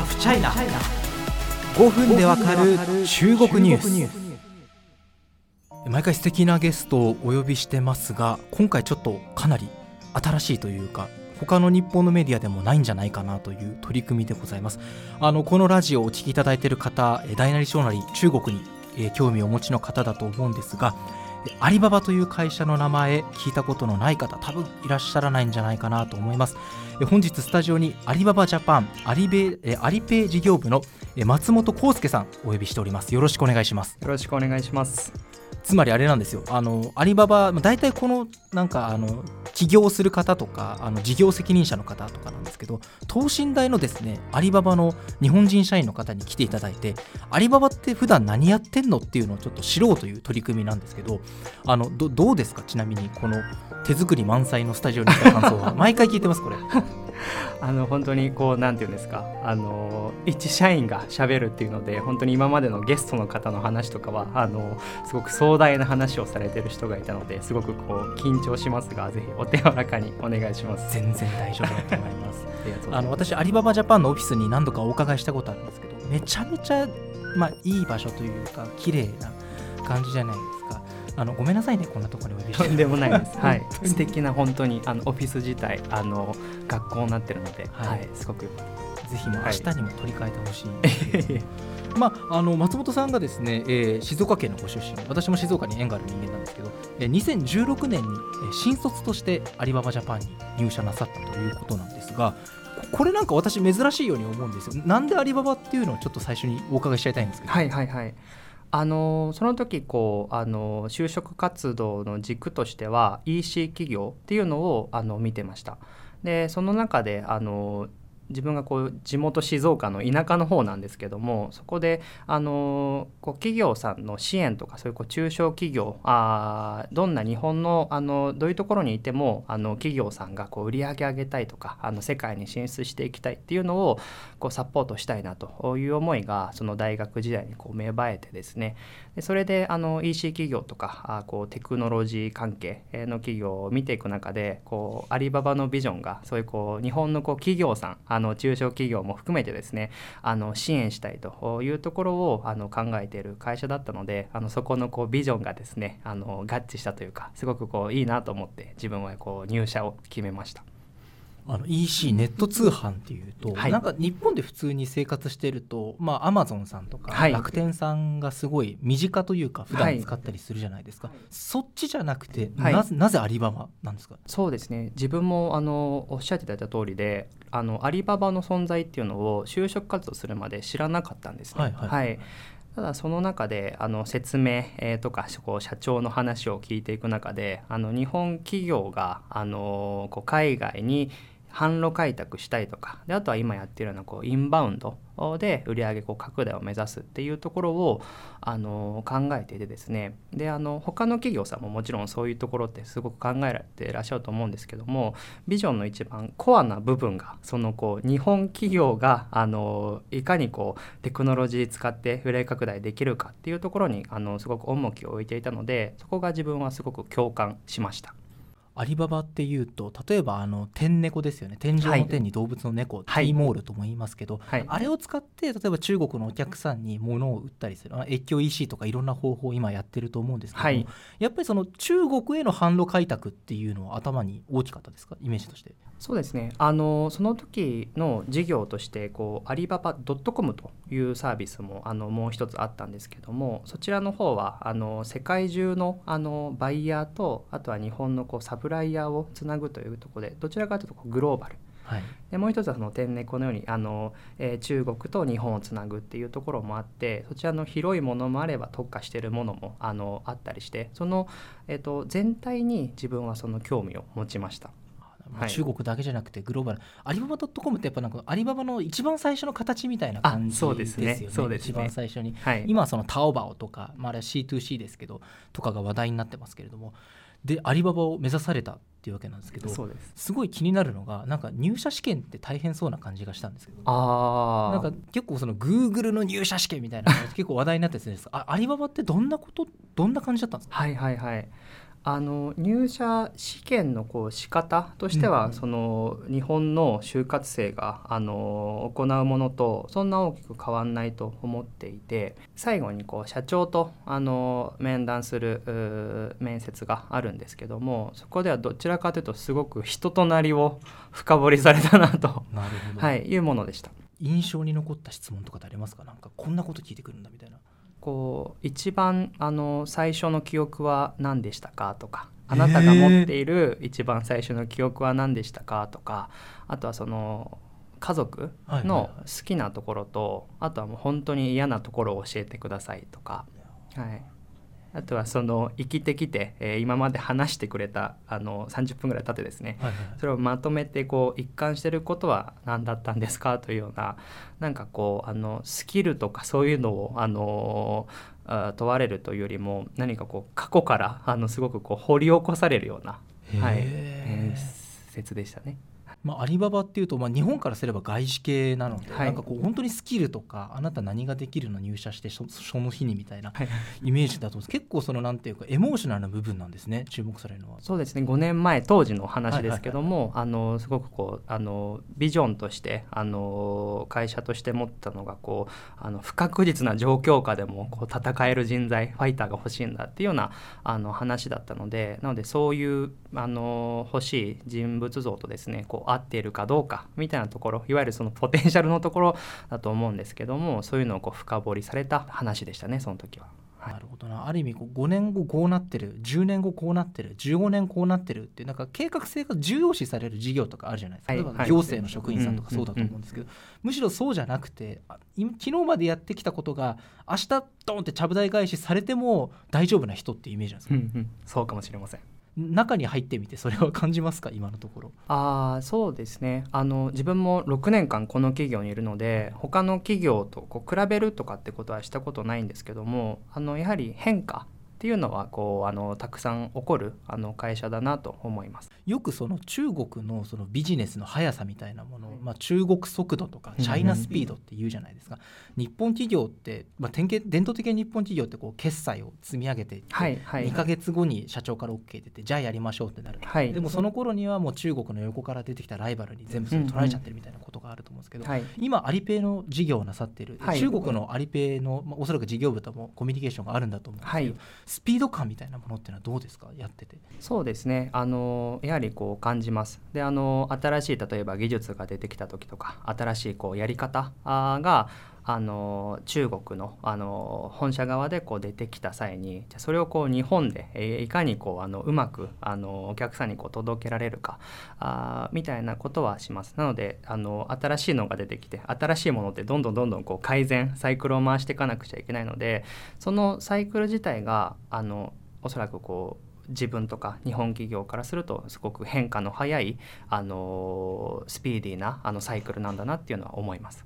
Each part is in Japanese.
ハフチャイナ5分でわかる中国ニュース毎回素敵なゲストをお呼びしてますが今回ちょっとかなり新しいというか他の日本のメディアでもないんじゃないかなという取り組みでございますあのこのラジオをお聞きいただいている方大なり小なり中国に、えー、興味をお持ちの方だと思うんですがアリババという会社の名前聞いたことのない方多分いらっしゃらないんじゃないかなと思います。本日スタジオにアリババジャパンアリベアリペイ事業部の松本康介さんお呼びしております。よろしくお願いします。よろしくお願いします。つまりあれなんですよ。あのアリババ大体このなんかあの起業する方とかあの事業責任者の方とかなんですけど等身大のですねアリババの日本人社員の方に来ていただいてアリババって普段何やってんのっていうのをちょっと知ろうという取り組みなんですけどあのどどうですか？ちなみにこの手作り満載のスタジオに来た感想は。毎回聞いてますこれ あの本当にこうなんていうんですかあの一社員がしゃべるっていうので本当に今までのゲストの方の話とかはあのすごく壮大な話をされてる人がいたのですごくこう緊張しますがぜひお手柔らかにお願いします。全然大丈夫だと思います。あの私アリババジャパンのオフィスに何度かお伺いしたことあるんですけどめちゃめちゃまあいい場所というか綺麗な感じじゃないですかあのごめんなさいねこんなところにお呼びして。とんでもないです。はい。素敵な本当にあのオフィス自体あの学校になってるので、はい、はい、すごくぜひも明日にも取り替えてほしい、はい、まあ、あの松本さんがですね、えー、静岡県のご出身私も静岡に縁がある人間なんですけど、えー、2016年に、えー、新卒としてアリババジャパンに入社なさったということなんですがこれなんか私珍しいように思うんですよ。なんでアリババっていうのをちょっと最初にお伺いしちゃいたいんですけど。はいはいはいあのその時こうあの就職活動の軸としては EC 企業っていうのをあの見てました。でその中であの自分がこう地元静岡の田舎の方なんですけどもそこであのこう企業さんの支援とかそういうこう中小企業あどんな日本のあのどういうところにいてもあの企業さんがこう売り上げ上げたいとかあの世界に進出していきたいっていうのをこうサポートしたいなという思いがその大学時代にこう芽生えてですね。でそれであの EC 企業とかあこうテクノロジー関係の企業を見ていく中でこうアリババのビジョンがそういうこう日本のこう企業さんあの中小企業も含めてですねあの支援したいというところをあの考えている会社だったのであのそこのこうビジョンがですねあの合致したというかすごくこういいなと思って自分はこう入社を決めました。あの EC ネット通販っていうと、はい、なんか日本で普通に生活してるとまあアマゾンさんとか楽天さんがすごい身近というか普段使ったりするじゃないですか、はい、そっちじゃなくて、はい、なぜなぜアリババなんですか？そうですね。自分もあのおっしゃっていただいた通りであのアリババの存在っていうのを就職活動するまで知らなかったんですね。はい、はいただその中であの説明、とかこう社長の話を聞いていく中であの日本企業があのこう海外に販路開拓したいとかであとは今やってるようなこうインバウンドで売上こう拡大を目指すっていうところをあの考えていてですねであの他の企業さんももちろんそういうところってすごく考えられてらっしゃると思うんですけどもビジョンの一番コアな部分がそのこう日本企業があのいかにこうテクノロジー使って売上拡大できるかっていうところにあのすごく重きを置いていたのでそこが自分はすごく共感しました。アリババっていうと例えばあの天猫ですよね。天井の天に動物の猫、はい、ティーモールとも言いますけど、はい、あれを使って例えば中国のお客さんに物を売ったりする。越境 EC とかいろんな方法を今やってると思うんですけどはい、やっぱりその中国への販路開拓っていうのは頭に大きかったですか？イメージとして。そうですね。あのその時の事業としてこうアリババドットコムというサービスもあのもう一つあったんですけどもそちらの方はあの世界中のあのバイヤーとあとは日本のこうサブライヤーをつなぐというところでどちらかというとグローバル、はい、でもう一つはその天然このようにあの、えー、中国と日本をつなぐっていうところもあってそちらの広いものもあれば特化しているものもあのあったりしてその、えーと、全体に自分はその興味を持ちました。はい、中国だけじゃなくてグローバル。アリババドットコムってやっぱなんかアリババの一番最初の形みたいな感じですよね。そうですね。一番最初に、はい、今はそのタオバオとか、まあ、あれは C2C ですけどとかが話題になってますけれどもでアリババを目指されたっていうわけなんですけどす。ごい気になるのがなんか入社試験って大変そうな感じがしたんですけどあなんか結構そのグーグルの入社試験みたいな結構話題になってるんですあアリババってどんなことどんな感じだったんですか？はいはいはいあの入社試験のこう仕方としては、うんうん。その日本の就活生があの行うものとそんな大きく変わんないと思っていて最後にこう社長とあの面談する面接があるんですけどもそこではどちらかというとすごく人となりを 深掘りされたなと、なるほど、はい、いうものでした。印象に残った質問とかってありますか？なんかこんなこと聞いてくるんだみたいなこう一番あの最初の記憶は何でしたかとかあなたが持っている一番最初の記憶は何でしたかとかあとはその家族の好きなところとあとはもう本当に嫌なところを教えてくださいとか、はい、あとはその生きてきて、えー今まで話してくれたあの30分ぐらい経ってですねはいはいそれをまとめてこう一貫してることは何だったんですかというようななんかこうあのスキルとかそういうのをあのあ問われるというよりも何かこう過去からあのすごくこう掘り起こされるような、はい説でしたね。まあ、アリババっていうと、まあ、日本からすれば外資系なので、はい。なんかこう本当にスキルとかあなた何ができるの入社してそその日にみたいなはい。イメージだと思うんです。結構そのなんていうかエモーショナルな部分なんですね注目されるのは。そうですね。5年前当時の話ですけども、あのすごくこうあのビジョンとしてあの会社として持ったのがこうあの不確実な状況下でもこう戦える人材ファイターが欲しいんだっていうようなあの話だったのでなのでそういうあの欲しい人物像とですねこう合っているかどうかみたいなところいわゆるそのポテンシャルのところだと思うんですけどもそういうのをこう深掘りされた話でしたねその時は。はい。なるほどな。ある意味こう5年後こうなってる10年後こうなってる15年こうなってるっていうなんか計画性が重要視される事業とかあるじゃないですか、はい。はい例えば行政の職員さんとかそうだと思うんですけど、むしろそうじゃなくて昨日までやってきたことが明日ドンってちゃぶ台返しされても大丈夫な人っていうイメージなんですか、うんうん。そうかもしれません。中に入ってみてそれは感じますか？今のところ。ああそうですねあの自分も6年間この企業にいるので他の企業とこう比べるとかってことはしたことないんですけどもあのやはり変化っていうのはこうあのたくさん起こるあの会社だなと思います。よくその中国のそのビジネスの速さみたいなものまあ、中国速度とかうん。チャイナスピードって言うじゃないですか、日本企業って、まあ、典型伝統的に日本企業ってこう決済を積み上げていって、はいはい。2ヶ月後に社長から OK 出てじゃあやりましょうってなる、はい。でもその頃にはもう中国の横から出てきたライバルに全部それ取られちゃってるみたいなことがあると思うんですけど、はい。今アリペイの事業をなさっている、はい。中国のアリペイの、まあ、おそらく事業部ともコミュニケーションがあるんだと思うんですけど、はい。スピード感みたいなものっていうのはどうですか？やってて。そうですね。あのやはりこう感じます。であの新しい例えば技術が出てきた時とか新しいこうやり方があの中国のあの本社側でこう出てきた際にじゃそれをこう日本で、えーいかにこうあのうまくあのお客さんにこう届けられるかあみたいなことはします。なのであの新しいのが出てきて新しいものってどんどんどんどんこう改善サイクルを回していかなくちゃいけないのでそのサイクル自体があのおそらくこう自分とか日本企業からするとすごく変化の早い、あのスピーディーなあのサイクルなんだなっていうのは思います。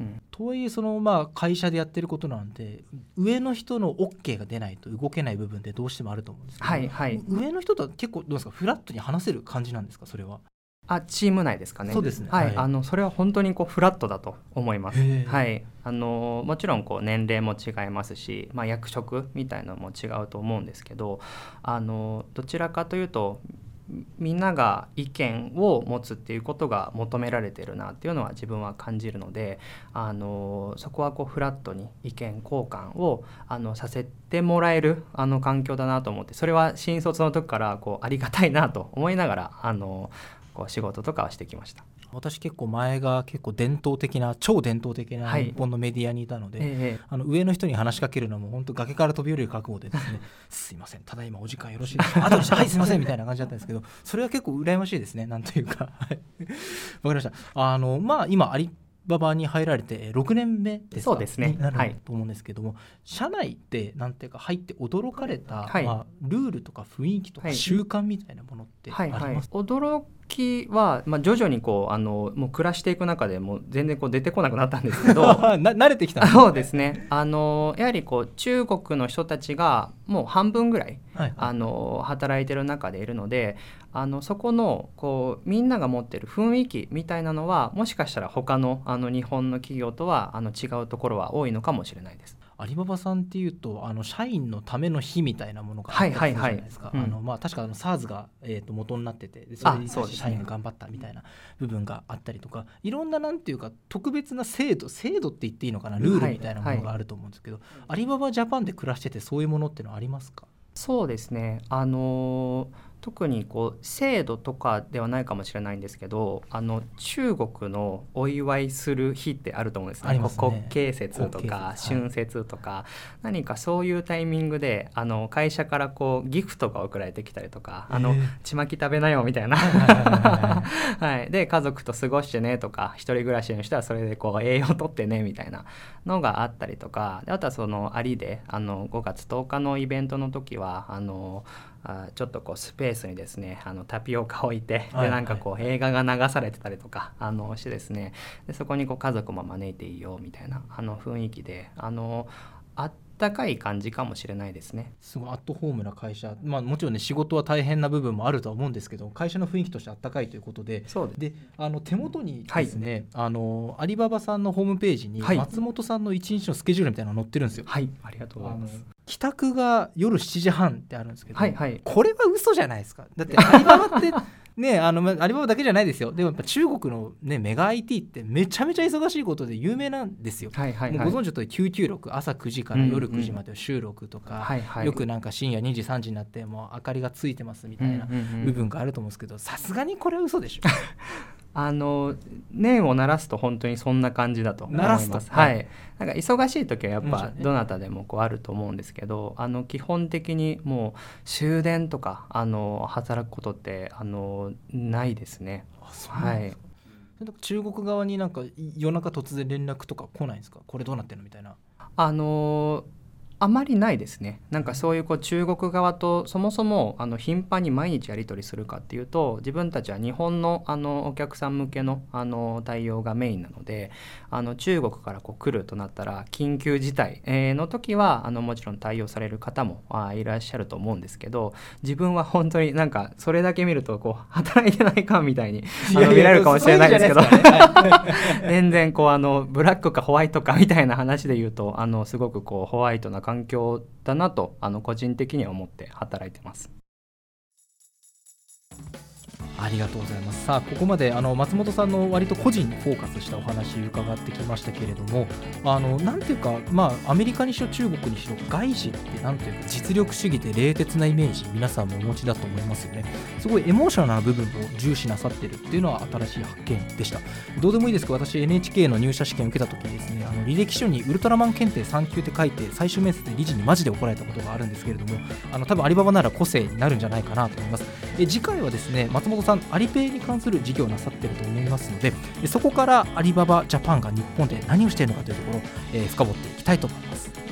うん、とはいえそのまあ会社でやってることなんで上の人の OK が出ないと動けない部分ってどうしてもあると思うんですけど、はいはい上の人とは結構どうですか？フラットに話せる感じなんですか？それは。あチーム内ですかね。そうですね。はい、はい。あのそれは本当にこうフラットだと思います。はい、あのもちろんこう年齢も違いますし、まあ、役職みたいなのも違うと思うんですけど、あのどちらかというとみみんなが意見を持つっていうことが求められてるなっていうのは自分は感じるのであのそこはこうフラットに意見交換をあのさせてもらえるあの環境だなと思ってそれは新卒の時からこうありがたいなと思いながらあのこう仕事とかはしてきました。私結構前が結構伝統的な超伝統的なはい。日本のメディアにいたので、ええあの上の人に話しかけるのも本当崖から飛び降りる覚悟でですね すいませんただいまお時間よろしいです。か後ではいすいませんみたいな感じだったんですけど それは結構羨ましいですね。なんというか。はい。わかりました。あのまあ今アリババに入られて6年目ですか？そうですね。になはいると思うんですけども、社内ってなんていうか入って驚かれた、はい。まあ、ルールとか雰囲気とかはい。習慣みたいなものってあはいはい。ります、、驚きは、まあ、徐々にこうあのもう暮らしていく中でもう全然こう出てこなくなったんですけど な慣れてきたんですそうですね。あのやはりこう中国の人たちがもう半分ぐらいはい。あの働いてる中でいるのであのそこのこうみんなが持ってる雰囲気みたいなのはもしかしたら他のあの日本の企業とはあの違うところは多いのかもしれないです。アリババさんっていうとあの社員のための日みたいなものがあったじゃないですか、確かあの SARS が、えー、と元になっててでそれであそうですね。社員が頑張ったみたいな部分があったりとかいろんななんていうか特別な制度制度って言っていいのかなルールみたいなものがあると思うんですけど、アリババジャパンで暮らしててそういうものってのはありますか？そうですね。あの特にこう制度とかではないかもしれないんですけどあの中国のお祝いする日ってあると思うんですね。ね。国慶節とか春節とか、何かそういうタイミングであの会社からこうギフトが送られてきたりとかあのちまき食べなよみたいな。はいはいはいはいはい、で家族と過ごしてねとか一人暮らしの人はそれでこう栄養とってねみたいなのがあったりとか。であとはそのアリであの5月10日のイベントの時はあのあちょっとこうスペースにですねあのタピオカを置いて、はいでなんかこう映画が流されてたりとかあのしてですね。でそこにこう家族も招いていいよみたいなあの雰囲気であのあったかい感じかもしれないですね。すごいアットホームな会社、まあ、もちろんね仕事は大変な部分もあるとは思うんですけど会社の雰囲気としてあったかいということで。そうです。であの手元にですね、あのアリババさんのホームページにはい。松本さんの一日のスケジュールみたいなの載ってるんですよ。はい。ありがとうございます。帰宅が夜7時半ってあるんですけど、はいはい。これは嘘じゃないですか。だって アリババってねあのまアリババだけじゃないですよ。でもやっぱ中国の、ね、メガ IT ってめちゃめちゃ忙しいことで有名なんですよ。はいはいはい。もうご存知の通り996朝9時から夜9時まで収録とか、はいはい。よくなんか深夜2時3時になってもう明かりがついてますみたいなうんうんうん。部分があると思うんですけどさすがにこれは嘘でしょ あの念を鳴らすと本当にそんな感じだと思い鳴らすす。ははい。い。なんか忙しい時はやっぱどなたでもこうあると思うんですけど、あの基本的にもう終電とかあの働くことってあのないですね。あそうなんはい。中国側になんか夜中突然連絡とか来ないんですか？これどうなってんの？みたいな。あのあまりないですね。なんかそういうこう中国側とそもそもあの頻繁に毎日やり取りするかっていうと自分たちは日本のあのお客さん向けのあの対応がメインなのであの中国からこう来るとなったら緊急事態えーの時はあのもちろん対応される方もあいらっしゃると思うんですけど自分は本当になんかそれだけ見るとこう働いてないかみたいに見られるかもしれないですけど 全然こうあのブラックかホワイトかみたいな話で言うとあのすごくこうホワイトな環境だなとあの個人的には思って働いてます。ありがとうございます。さあ、ここまであの松本さんの割と個人にフォーカスしたお話伺ってきましたけれども、あのなんていうか、まあ、アメリカにしろ中国にしろ、外資ってなんていうか、実力主義で冷徹なイメージ、皆さんもお持ちだと思いますよね。すごいエモーショナルな部分を重視なさってるっていうのは新しい発見でした。どうでもいいですが、私、NHK の入社試験受けたときにですね、あの履歴書にウルトラマン検定3級って書いて、最終面接で理事にマジで怒られたことがあるんですけれども、あの多分アリババなら個性になるんじゃないかなと思います。え次回はですね松本さんアリペイに関する事業をなさっていると思いますのでそこからアリババジャパンが日本で何をしているのかというところを、え深掘っていきたいと思います。